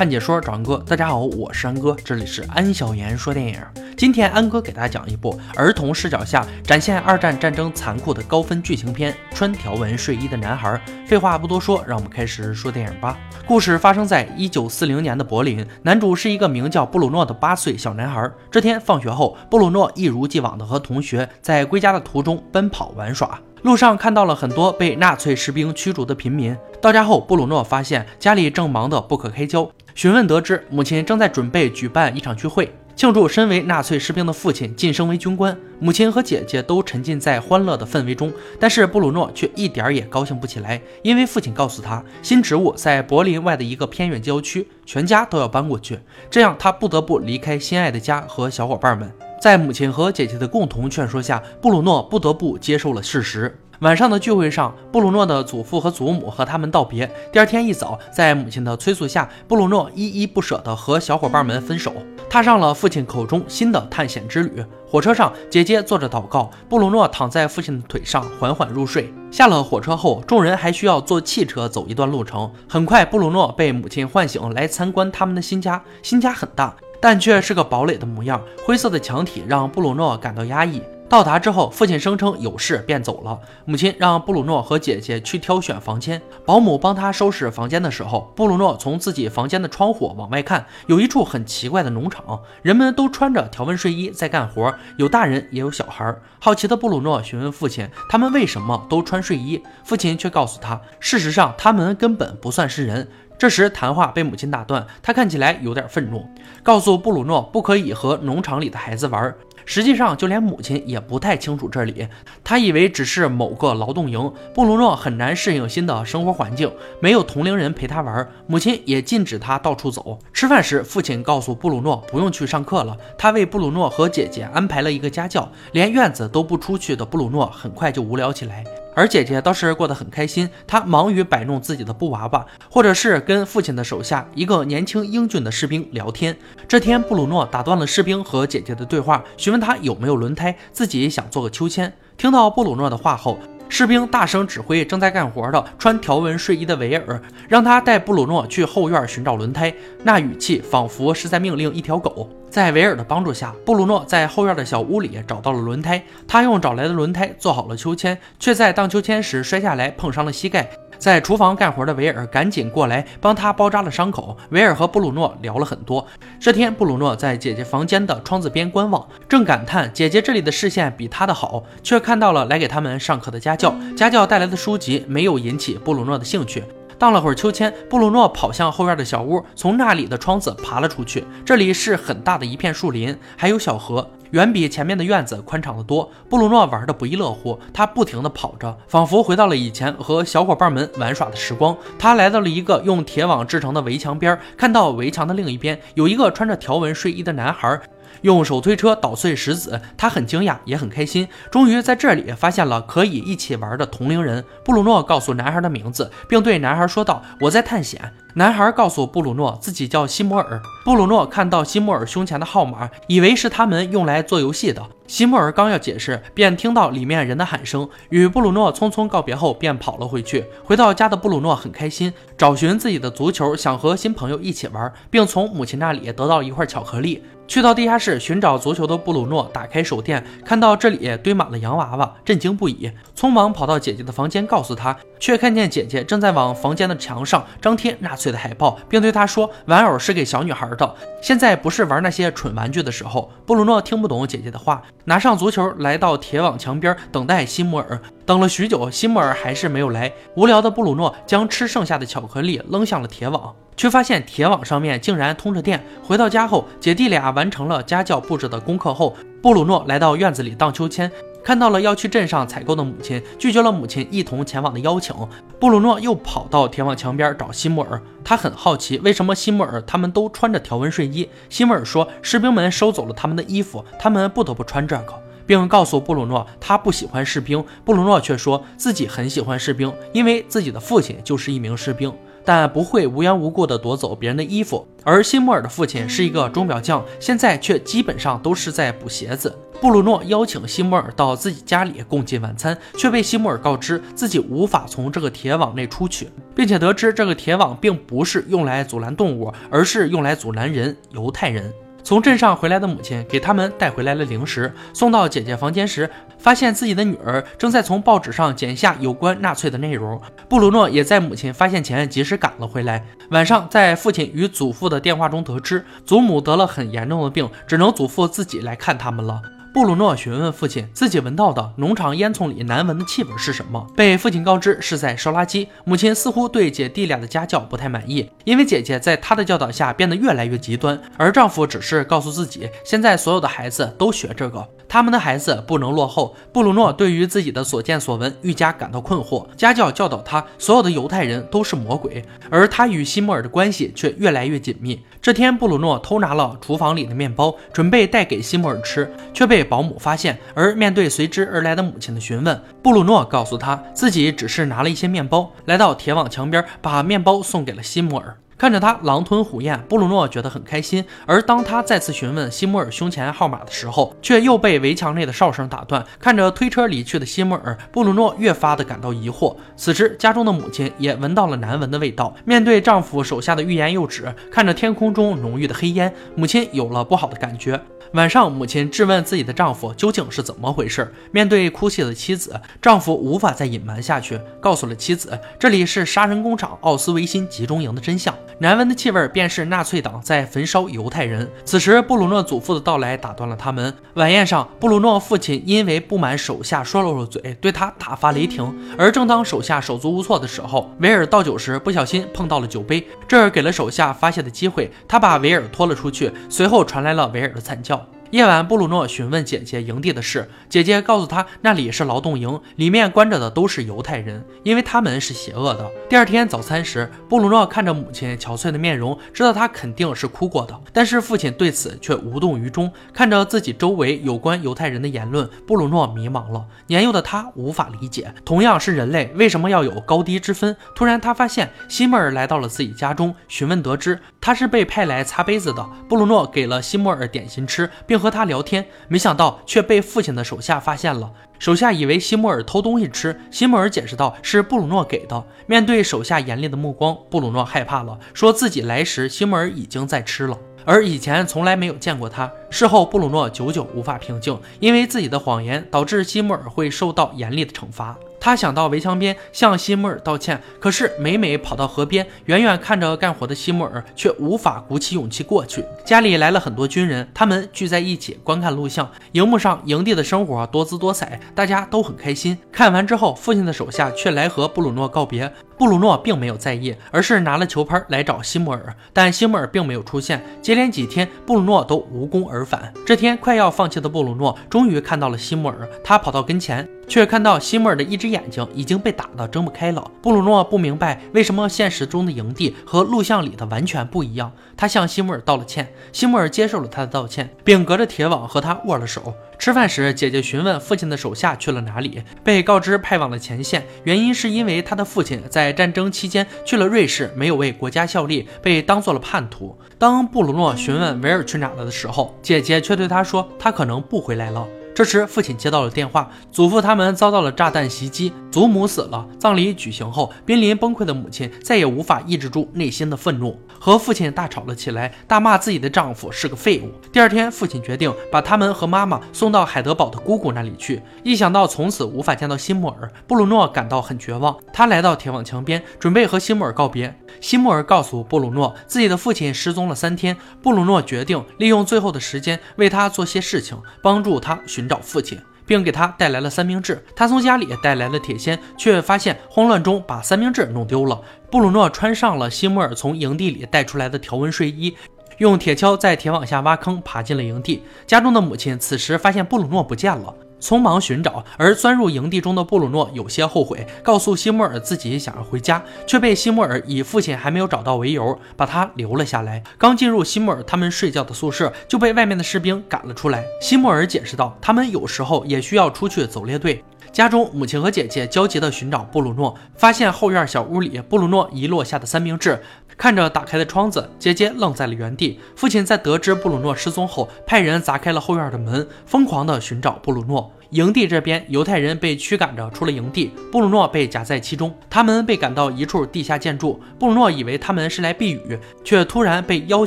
看解说找安哥，大家好，我是安哥，这里是安小言说电影。今天安哥给大家讲一部儿童视角下展现二战战争残酷的高分剧情片《穿条纹睡衣的男孩》。废话不多说，让我们开始说电影吧。故事发生在一九四零年的柏林，男主是一个名叫布鲁诺的八岁小男孩。这天放学后，布鲁诺一如既往的和同学在归家的途中奔跑玩耍，路上看到了很多被纳粹士兵驱逐的平民。到家后，布鲁诺发现家里正忙得不可开交。询问得知，母亲正在准备举办一场聚会，庆祝身为纳粹士兵的父亲晋升为军官。母亲和姐姐都沉浸在欢乐的氛围中，但是布鲁诺却一点儿也高兴不起来，因为父亲告诉他，新职务在柏林外的一个偏远郊区，全家都要搬过去，这样他不得不离开心爱的家和小伙伴们。在母亲和姐姐的共同劝说下，布鲁诺不得不接受了事实。晚上的聚会上，布鲁诺的祖父和祖母和他们道别。第二天一早，在母亲的催促下，布鲁诺依依不舍地和小伙伴们分手，踏上了父亲口中新的探险之旅。火车上，姐姐坐着祷告，布鲁诺躺在父亲的腿上缓缓入睡。下了火车后，众人还需要坐汽车走一段路程。很快，布鲁诺被母亲唤醒，来参观他们的新家。新家很大，但却是个堡垒的模样，灰色的墙体让布鲁诺感到压抑。到达之后，父亲声称有事便走了。母亲让布鲁诺和姐姐去挑选房间。保姆帮他收拾房间的时候，布鲁诺从自己房间的窗户往外看，有一处很奇怪的农场，人们都穿着条纹睡衣在干活，有大人也有小孩。好奇的布鲁诺询问父亲，他们为什么都穿睡衣？父亲却告诉他，事实上他们根本不算是人。这时谈话被母亲打断，他看起来有点愤怒，告诉布鲁诺不可以和农场里的孩子玩。实际上，就连母亲也不太清楚这里。他以为只是某个劳动营。布鲁诺很难适应新的生活环境，没有同龄人陪他玩，母亲也禁止他到处走。吃饭时，父亲告诉布鲁诺不用去上课了，他为布鲁诺和姐姐安排了一个家教。连院子都不出去的布鲁诺很快就无聊起来。而姐姐倒是过得很开心，她忙于摆弄自己的布娃娃，或者是跟父亲的手下一个年轻英俊的士兵聊天。这天，布鲁诺打断了士兵和姐姐的对话，询问他有没有轮胎，自己也想做个秋千。听到布鲁诺的话后，士兵大声指挥正在干活的穿条纹睡衣的维尔，让他带布鲁诺去后院寻找轮胎。那语气仿佛是在命令一条狗。在维尔的帮助下，布鲁诺在后院的小屋里找到了轮胎。他用找来的轮胎做好了秋千，却在荡秋千时摔下来，碰伤了膝盖。在厨房干活的维尔赶紧过来帮他包扎了伤口。维尔和布鲁诺聊了很多。这天，布鲁诺在姐姐房间的窗子边观望，正感叹姐姐这里的视线比他的好，却看到了来给他们上课的家教。家教带来的书籍没有引起布鲁诺的兴趣。荡了会儿秋千，布鲁诺跑向后院的小屋，从那里的窗子爬了出去。这里是很大的一片树林，还有小河，远比前面的院子宽敞得多。布鲁诺玩得不亦乐乎，他不停地跑着，仿佛回到了以前和小伙伴们玩耍的时光。他来到了一个用铁网制成的围墙边，看到围墙的另一边有一个穿着条纹睡衣的男孩。用手推车捣碎石子，他很惊讶，也很开心，终于在这里发现了可以一起玩的同龄人。布鲁诺告诉男孩的名字，并对男孩说道：“我在探险。”男孩告诉布鲁诺自己叫西摩尔。布鲁诺看到西摩尔胸前的号码，以为是他们用来做游戏的。西摩尔刚要解释，便听到里面人的喊声，与布鲁诺匆匆告别后，便跑了回去。回到家的布鲁诺很开心，找寻自己的足球，想和新朋友一起玩，并从母亲那里得到一块巧克力。去到地下室寻找足球的布鲁诺打开手电，看到这里堆满了洋娃娃，震惊不已，匆忙跑到姐姐的房间告诉她，却看见姐姐正在往房间的墙上张贴纳粹的海报，并对她说：“玩偶是给小女孩的，现在不是玩那些蠢玩具的时候。”布鲁诺听不懂姐姐的话，拿上足球来到铁网墙边等待西摩尔。等了许久，西摩尔还是没有来。无聊的布鲁诺将吃剩下的巧克力扔向了铁网。却发现铁网上面竟然通着电。回到家后，姐弟俩完成了家教布置的功课后，布鲁诺来到院子里荡秋千，看到了要去镇上采购的母亲，拒绝了母亲一同前往的邀请。布鲁诺又跑到铁网墙边找西莫尔，他很好奇为什么西莫尔他们都穿着条纹睡衣。西莫尔说，士兵们收走了他们的衣服，他们不得不穿这个，并告诉布鲁诺他不喜欢士兵。布鲁诺却说自己很喜欢士兵，因为自己的父亲就是一名士兵。但不会无缘无故的夺走别人的衣服，而辛莫尔的父亲是一个钟表匠，现在却基本上都是在补鞋子。布鲁诺邀请西莫尔到自己家里共进晚餐，却被西莫尔告知自己无法从这个铁网内出去，并且得知这个铁网并不是用来阻拦动物，而是用来阻拦人——犹太人。从镇上回来的母亲给他们带回来了零食，送到姐姐房间时，发现自己的女儿正在从报纸上剪下有关纳粹的内容。布鲁诺也在母亲发现前及时赶了回来。晚上，在父亲与祖父的电话中得知，祖母得了很严重的病，只能祖父自己来看他们了。布鲁诺询问父亲，自己闻到的农场烟囱里难闻的气味是什么？被父亲告知是在烧垃圾。母亲似乎对姐弟俩的家教不太满意，因为姐姐在她的教导下变得越来越极端，而丈夫只是告诉自己，现在所有的孩子都学这个。他们的孩子不能落后。布鲁诺对于自己的所见所闻愈加感到困惑。家教教导他，所有的犹太人都是魔鬼，而他与西莫尔的关系却越来越紧密。这天，布鲁诺偷拿了厨房里的面包，准备带给西莫尔吃，却被被保姆发现。而面对随之而来的母亲的询问，布鲁诺告诉他自己只是拿了一些面包，来到铁网墙边，把面包送给了西摩尔。看着他狼吞虎咽，布鲁诺觉得很开心。而当他再次询问西莫尔胸前号码的时候，却又被围墙内的哨声打断。看着推车离去的西莫尔，布鲁诺越发的感到疑惑。此时，家中的母亲也闻到了难闻的味道。面对丈夫手下的欲言又止，看着天空中浓郁的黑烟，母亲有了不好的感觉。晚上，母亲质问自己的丈夫究竟是怎么回事。面对哭泣的妻子，丈夫无法再隐瞒下去，告诉了妻子这里是杀人工厂奥斯维辛集中营的真相。难闻的气味便是纳粹党在焚烧犹太人。此时，布鲁诺祖父的到来打断了他们。晚宴上，布鲁诺父亲因为不满手下说漏了嘴，对他大发雷霆。而正当手下手足无措的时候，维尔倒酒时不小心碰到了酒杯，这给了手下发泄的机会。他把维尔拖了出去，随后传来了维尔的惨叫。夜晚，布鲁诺询问姐姐营地的事，姐姐告诉他那里是劳动营，里面关着的都是犹太人，因为他们是邪恶的。第二天早餐时，布鲁诺看着母亲憔悴的面容，知道她肯定是哭过的，但是父亲对此却无动于衷。看着自己周围有关犹太人的言论，布鲁诺迷茫了。年幼的他无法理解，同样是人类，为什么要有高低之分？突然，他发现西莫尔来到了自己家中，询问得知他是被派来擦杯子的。布鲁诺给了西莫尔点心吃，并。和他聊天，没想到却被父亲的手下发现了。手下以为西莫尔偷东西吃，西莫尔解释道是布鲁诺给的。面对手下严厉的目光，布鲁诺害怕了，说自己来时西莫尔已经在吃了，而以前从来没有见过他。事后，布鲁诺久久无法平静，因为自己的谎言导致西莫尔会受到严厉的惩罚。他想到围墙边向西木尔道歉，可是每每跑到河边，远远看着干活的西木尔，却无法鼓起勇气过去。家里来了很多军人，他们聚在一起观看录像。荧幕上营地的生活多姿多彩，大家都很开心。看完之后，父亲的手下却来和布鲁诺告别。布鲁诺并没有在意，而是拿了球拍来找西穆尔，但西穆尔并没有出现。接连几天，布鲁诺都无功而返。这天，快要放弃的布鲁诺终于看到了西穆尔，他跑到跟前。却看到西莫尔的一只眼睛已经被打得睁不开了。布鲁诺不明白为什么现实中的营地和录像里的完全不一样。他向西莫尔道了歉，西莫尔接受了他的道歉，并隔着铁网和他握了手。吃饭时，姐姐询问父亲的手下去了哪里，被告知派往了前线，原因是因为他的父亲在战争期间去了瑞士，没有为国家效力，被当做了叛徒。当布鲁诺询问维尔去哪了的时候，姐姐却对他说，他可能不回来了。这时，父亲接到了电话，祖父他们遭到了炸弹袭击，祖母死了。葬礼举行后，濒临崩溃的母亲再也无法抑制住内心的愤怒，和父亲大吵了起来，大骂自己的丈夫是个废物。第二天，父亲决定把他们和妈妈送到海德堡的姑姑那里去。一想到从此无法见到西莫尔，布鲁诺感到很绝望。他来到铁网墙边，准备和西莫尔告别。西莫尔告诉布鲁诺，自己的父亲失踪了三天。布鲁诺决定利用最后的时间为他做些事情，帮助他寻。找父亲，并给他带来了三明治。他从家里带来了铁锨，却发现慌乱中把三明治弄丢了。布鲁诺穿上了西莫尔从营地里带出来的条纹睡衣，用铁锹在铁网下挖坑，爬进了营地。家中的母亲此时发现布鲁诺不见了。匆忙寻找，而钻入营地中的布鲁诺有些后悔，告诉西莫尔自己想要回家，却被西莫尔以父亲还没有找到为由，把他留了下来。刚进入西莫尔他们睡觉的宿舍，就被外面的士兵赶了出来。西莫尔解释道，他们有时候也需要出去走列队。家中，母亲和姐姐焦急地寻找布鲁诺，发现后院小屋里布鲁诺遗落下的三明治。看着打开的窗子，姐姐愣在了原地。父亲在得知布鲁诺失踪后，派人砸开了后院的门，疯狂地寻找布鲁诺。营地这边，犹太人被驱赶着出了营地，布鲁诺被夹在其中。他们被赶到一处地下建筑，布鲁诺以为他们是来避雨，却突然被要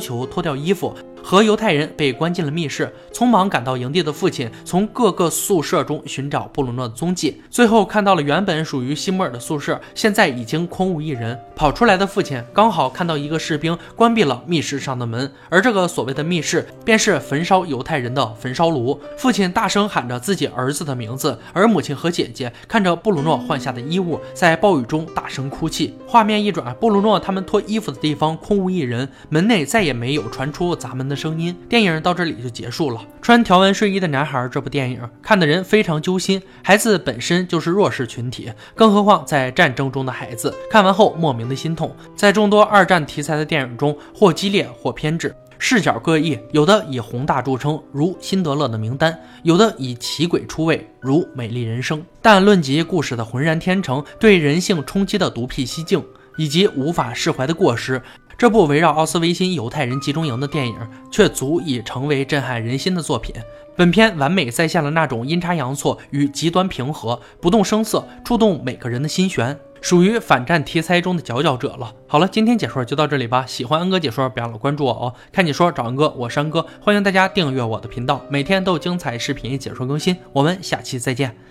求脱掉衣服。和犹太人被关进了密室，匆忙赶到营地的父亲从各个宿舍中寻找布鲁诺的踪迹，最后看到了原本属于西摩尔的宿舍，现在已经空无一人。跑出来的父亲刚好看到一个士兵关闭了密室上的门，而这个所谓的密室便是焚烧犹太人的焚烧炉。父亲大声喊着自己儿子的名字，而母亲和姐姐看着布鲁诺换下的衣物，在暴雨中大声哭泣。画面一转，布鲁诺他们脱衣服的地方空无一人，门内再也没有传出砸门的。声音，电影到这里就结束了。穿条纹睡衣的男孩，这部电影看的人非常揪心。孩子本身就是弱势群体，更何况在战争中的孩子，看完后莫名的心痛。在众多二战题材的电影中，或激烈或偏执，视角各异，有的以宏大著称，如《辛德勒的名单》；有的以奇诡出位，如《美丽人生》。但论及故事的浑然天成，对人性冲击的独辟蹊径，以及无法释怀的过失。这部围绕奥斯维辛犹太人集中营的电影，却足以成为震撼人心的作品。本片完美再现了那种阴差阳错与极端平和，不动声色，触动每个人的心弦，属于反战题材中的佼佼者了。好了，今天解说就到这里吧。喜欢安哥解说，别忘了关注我哦。看你说找安哥，我是恩哥，欢迎大家订阅我的频道，每天都有精彩视频解说更新。我们下期再见。